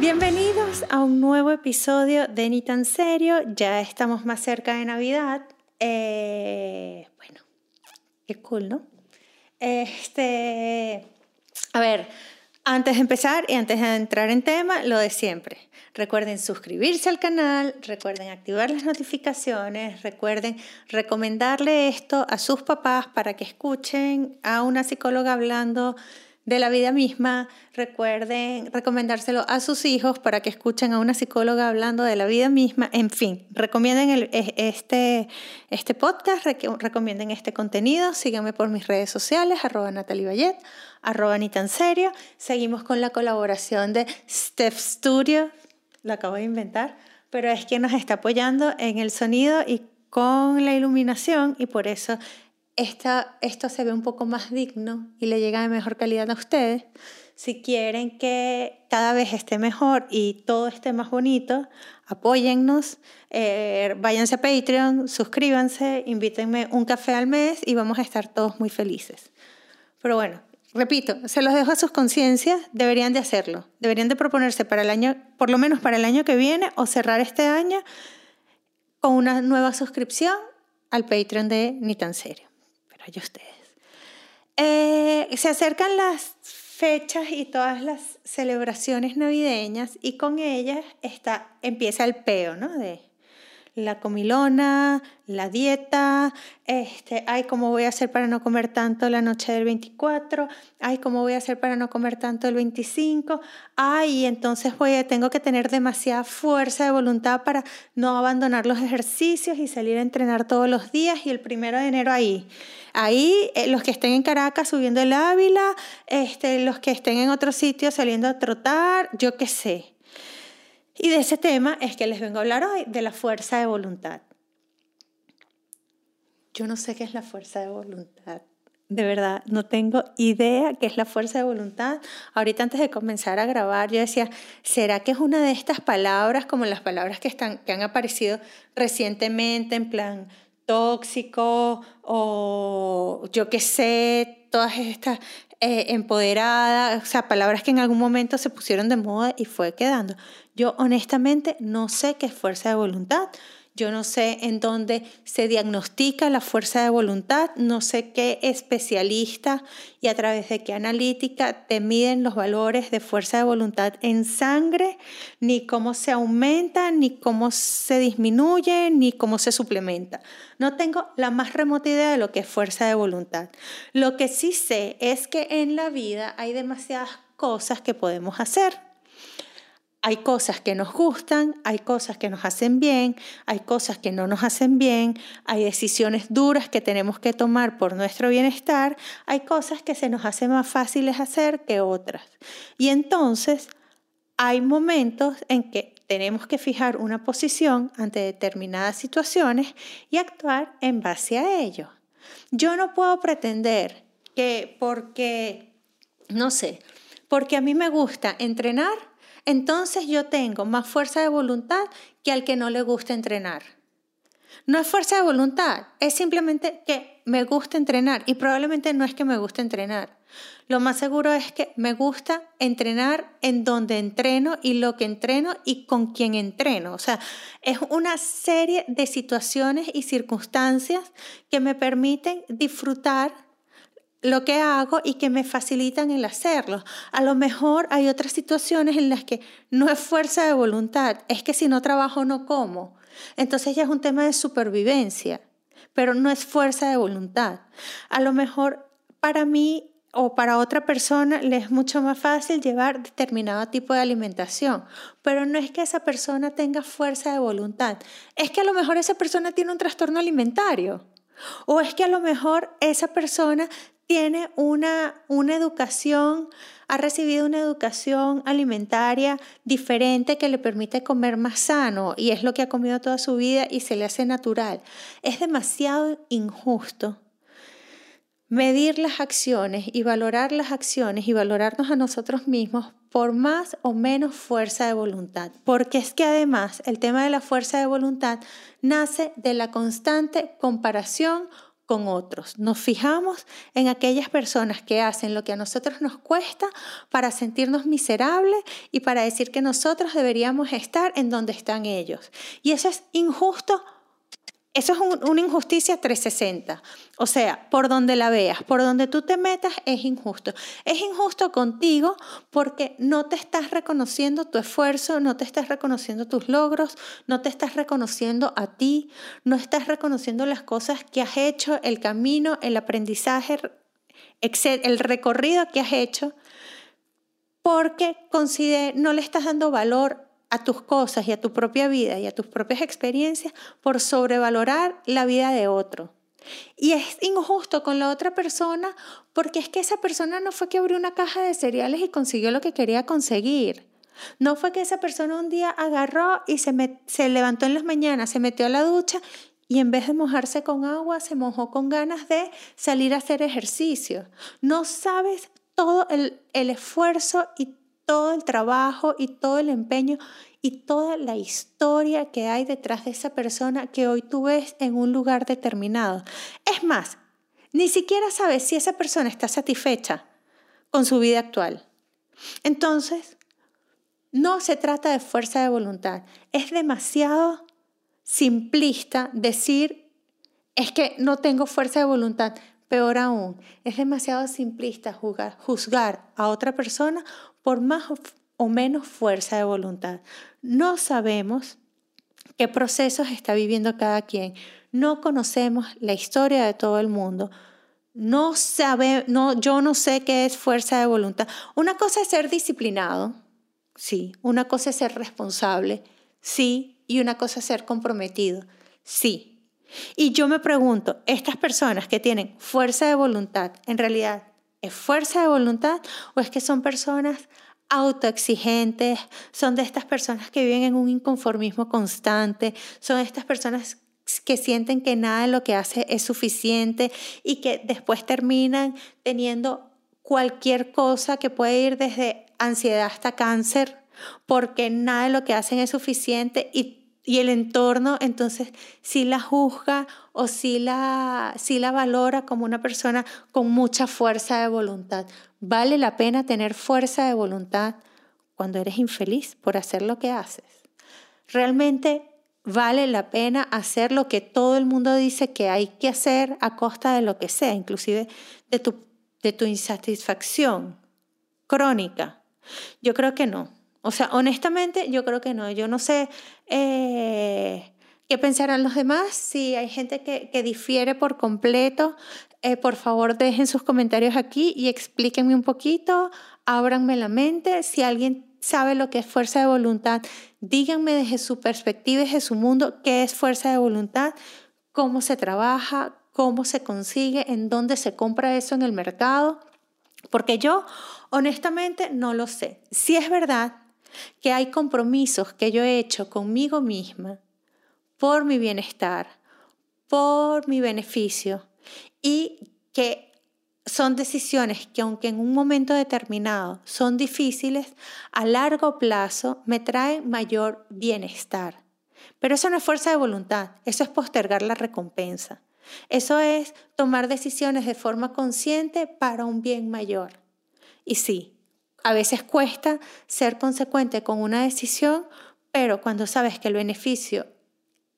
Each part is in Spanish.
Bienvenidos a un nuevo episodio de Ni tan serio. Ya estamos más cerca de Navidad. Eh, bueno, qué cool, ¿no? Este, a ver, antes de empezar y antes de entrar en tema, lo de siempre. Recuerden suscribirse al canal, recuerden activar las notificaciones, recuerden recomendarle esto a sus papás para que escuchen a una psicóloga hablando de la vida misma. Recuerden recomendárselo a sus hijos para que escuchen a una psicóloga hablando de la vida misma. En fin, recomienden este, este podcast, recomienden este contenido. Síganme por mis redes sociales, arroba Natalie Bayet, arroba ni serio. Seguimos con la colaboración de Steph Studio, lo acabo de inventar, pero es quien nos está apoyando en el sonido y con la iluminación y por eso esta, esto se ve un poco más digno y le llega de mejor calidad a ustedes. Si quieren que cada vez esté mejor y todo esté más bonito, apóyennos, eh, váyanse a Patreon, suscríbanse, invítenme un café al mes y vamos a estar todos muy felices. Pero bueno, repito, se los dejo a sus conciencias, deberían de hacerlo, deberían de proponerse para el año, por lo menos para el año que viene o cerrar este año con una nueva suscripción al Patreon de Ni tan serio ustedes. Eh, se acercan las fechas y todas las celebraciones navideñas y con ellas está, empieza el peo, ¿no? De la comilona, la dieta, este, ay, ¿cómo voy a hacer para no comer tanto la noche del 24? Ay, ¿cómo voy a hacer para no comer tanto el 25? Ay, entonces voy a, tengo que tener demasiada fuerza de voluntad para no abandonar los ejercicios y salir a entrenar todos los días y el primero de enero ahí. Ahí, eh, los que estén en Caracas subiendo el Ávila, este, los que estén en otro sitio saliendo a trotar, yo qué sé. Y de ese tema es que les vengo a hablar hoy, de la fuerza de voluntad. Yo no sé qué es la fuerza de voluntad. De verdad, no tengo idea qué es la fuerza de voluntad. Ahorita antes de comenzar a grabar, yo decía, ¿será que es una de estas palabras como las palabras que, están, que han aparecido recientemente en plan tóxico o yo qué sé, todas estas eh, empoderadas, o sea, palabras que en algún momento se pusieron de moda y fue quedando. Yo honestamente no sé qué es fuerza de voluntad. Yo no sé en dónde se diagnostica la fuerza de voluntad, no sé qué especialista y a través de qué analítica te miden los valores de fuerza de voluntad en sangre, ni cómo se aumenta, ni cómo se disminuye, ni cómo se suplementa. No tengo la más remota idea de lo que es fuerza de voluntad. Lo que sí sé es que en la vida hay demasiadas cosas que podemos hacer hay cosas que nos gustan, hay cosas que nos hacen bien, hay cosas que no nos hacen bien, hay decisiones duras que tenemos que tomar por nuestro bienestar, hay cosas que se nos hacen más fáciles hacer que otras. Y entonces hay momentos en que tenemos que fijar una posición ante determinadas situaciones y actuar en base a ello. Yo no puedo pretender que porque, no sé, porque a mí me gusta entrenar, entonces yo tengo más fuerza de voluntad que al que no le gusta entrenar. No es fuerza de voluntad, es simplemente que me gusta entrenar y probablemente no es que me guste entrenar. Lo más seguro es que me gusta entrenar en donde entreno y lo que entreno y con quién entreno. O sea, es una serie de situaciones y circunstancias que me permiten disfrutar lo que hago y que me facilitan el hacerlo. A lo mejor hay otras situaciones en las que no es fuerza de voluntad, es que si no trabajo no como. Entonces ya es un tema de supervivencia, pero no es fuerza de voluntad. A lo mejor para mí o para otra persona le es mucho más fácil llevar determinado tipo de alimentación, pero no es que esa persona tenga fuerza de voluntad, es que a lo mejor esa persona tiene un trastorno alimentario. O es que a lo mejor esa persona tiene una, una educación, ha recibido una educación alimentaria diferente que le permite comer más sano y es lo que ha comido toda su vida y se le hace natural. Es demasiado injusto medir las acciones y valorar las acciones y valorarnos a nosotros mismos por más o menos fuerza de voluntad. Porque es que además el tema de la fuerza de voluntad nace de la constante comparación con otros. Nos fijamos en aquellas personas que hacen lo que a nosotros nos cuesta para sentirnos miserables y para decir que nosotros deberíamos estar en donde están ellos. Y eso es injusto eso es una injusticia 360. O sea, por donde la veas, por donde tú te metas, es injusto. Es injusto contigo porque no te estás reconociendo tu esfuerzo, no te estás reconociendo tus logros, no te estás reconociendo a ti, no estás reconociendo las cosas que has hecho, el camino, el aprendizaje, el recorrido que has hecho, porque no le estás dando valor a tus cosas y a tu propia vida y a tus propias experiencias por sobrevalorar la vida de otro. Y es injusto con la otra persona porque es que esa persona no fue que abrió una caja de cereales y consiguió lo que quería conseguir. No fue que esa persona un día agarró y se, se levantó en las mañanas, se metió a la ducha y en vez de mojarse con agua, se mojó con ganas de salir a hacer ejercicio. No sabes todo el, el esfuerzo todo el trabajo y todo el empeño y toda la historia que hay detrás de esa persona que hoy tú ves en un lugar determinado. Es más, ni siquiera sabes si esa persona está satisfecha con su vida actual. Entonces, no se trata de fuerza de voluntad. Es demasiado simplista decir, es que no tengo fuerza de voluntad. Peor aún, es demasiado simplista juzgar, a otra persona por más o menos fuerza de voluntad. No sabemos qué procesos está viviendo cada quien. No conocemos la historia de todo el mundo. No sabe, no, yo no sé qué es fuerza de voluntad. Una cosa es ser disciplinado, sí. Una cosa es ser responsable, sí. Y una cosa es ser comprometido, sí. Y yo me pregunto, estas personas que tienen fuerza de voluntad, ¿en realidad es fuerza de voluntad o es que son personas autoexigentes, son de estas personas que viven en un inconformismo constante, son estas personas que sienten que nada de lo que hace es suficiente y que después terminan teniendo cualquier cosa que puede ir desde ansiedad hasta cáncer, porque nada de lo que hacen es suficiente y y el entorno entonces sí la juzga o sí la, sí la valora como una persona con mucha fuerza de voluntad. Vale la pena tener fuerza de voluntad cuando eres infeliz por hacer lo que haces. Realmente vale la pena hacer lo que todo el mundo dice que hay que hacer a costa de lo que sea, inclusive de tu, de tu insatisfacción crónica. Yo creo que no. O sea, honestamente, yo creo que no. Yo no sé eh, qué pensarán los demás. Si hay gente que, que difiere por completo, eh, por favor dejen sus comentarios aquí y explíquenme un poquito, ábranme la mente. Si alguien sabe lo que es fuerza de voluntad, díganme desde su perspectiva, desde su mundo, qué es fuerza de voluntad, cómo se trabaja, cómo se consigue, en dónde se compra eso en el mercado. Porque yo, honestamente, no lo sé. Si es verdad que hay compromisos que yo he hecho conmigo misma por mi bienestar, por mi beneficio y que son decisiones que aunque en un momento determinado son difíciles, a largo plazo me traen mayor bienestar. Pero eso no es fuerza de voluntad, eso es postergar la recompensa. Eso es tomar decisiones de forma consciente para un bien mayor. Y sí, a veces cuesta ser consecuente con una decisión, pero cuando sabes que el beneficio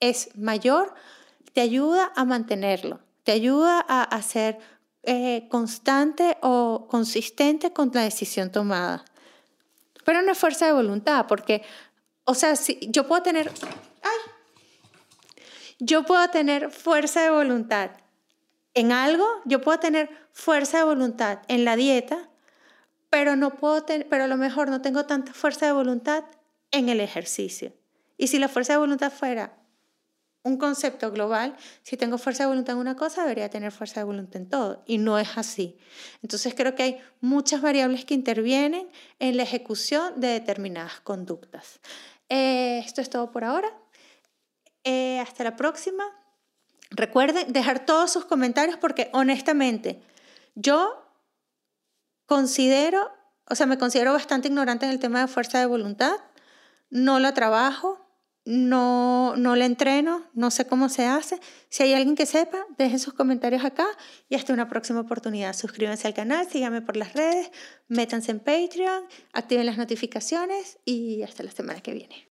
es mayor, te ayuda a mantenerlo, te ayuda a, ser eh, constante o consistente con la decisión tomada. Pero no es fuerza de voluntad, porque, o sea, si yo puedo tener, ay, yo puedo tener fuerza de voluntad en algo, yo puedo tener fuerza de voluntad en la dieta, pero no puedo pero a lo mejor no tengo tanta fuerza de voluntad en el ejercicio. Y si la fuerza de voluntad fuera un concepto global, si tengo fuerza de voluntad en una cosa, debería tener fuerza de voluntad en todo. Y no es así. Entonces creo que hay muchas variables que intervienen en la ejecución de determinadas conductas. Eh, esto es todo por ahora. Eh, hasta la próxima. Recuerden dejar todos sus comentarios porque honestamente yo Considero, o sea, me considero bastante ignorante en el tema de fuerza de voluntad, no la trabajo, no, no le entreno, no sé cómo se hace. Si hay alguien que sepa, dejen sus comentarios acá y hasta una próxima oportunidad. Suscríbanse al canal, síganme por las redes, métanse en Patreon, activen las notificaciones y hasta la semana que viene.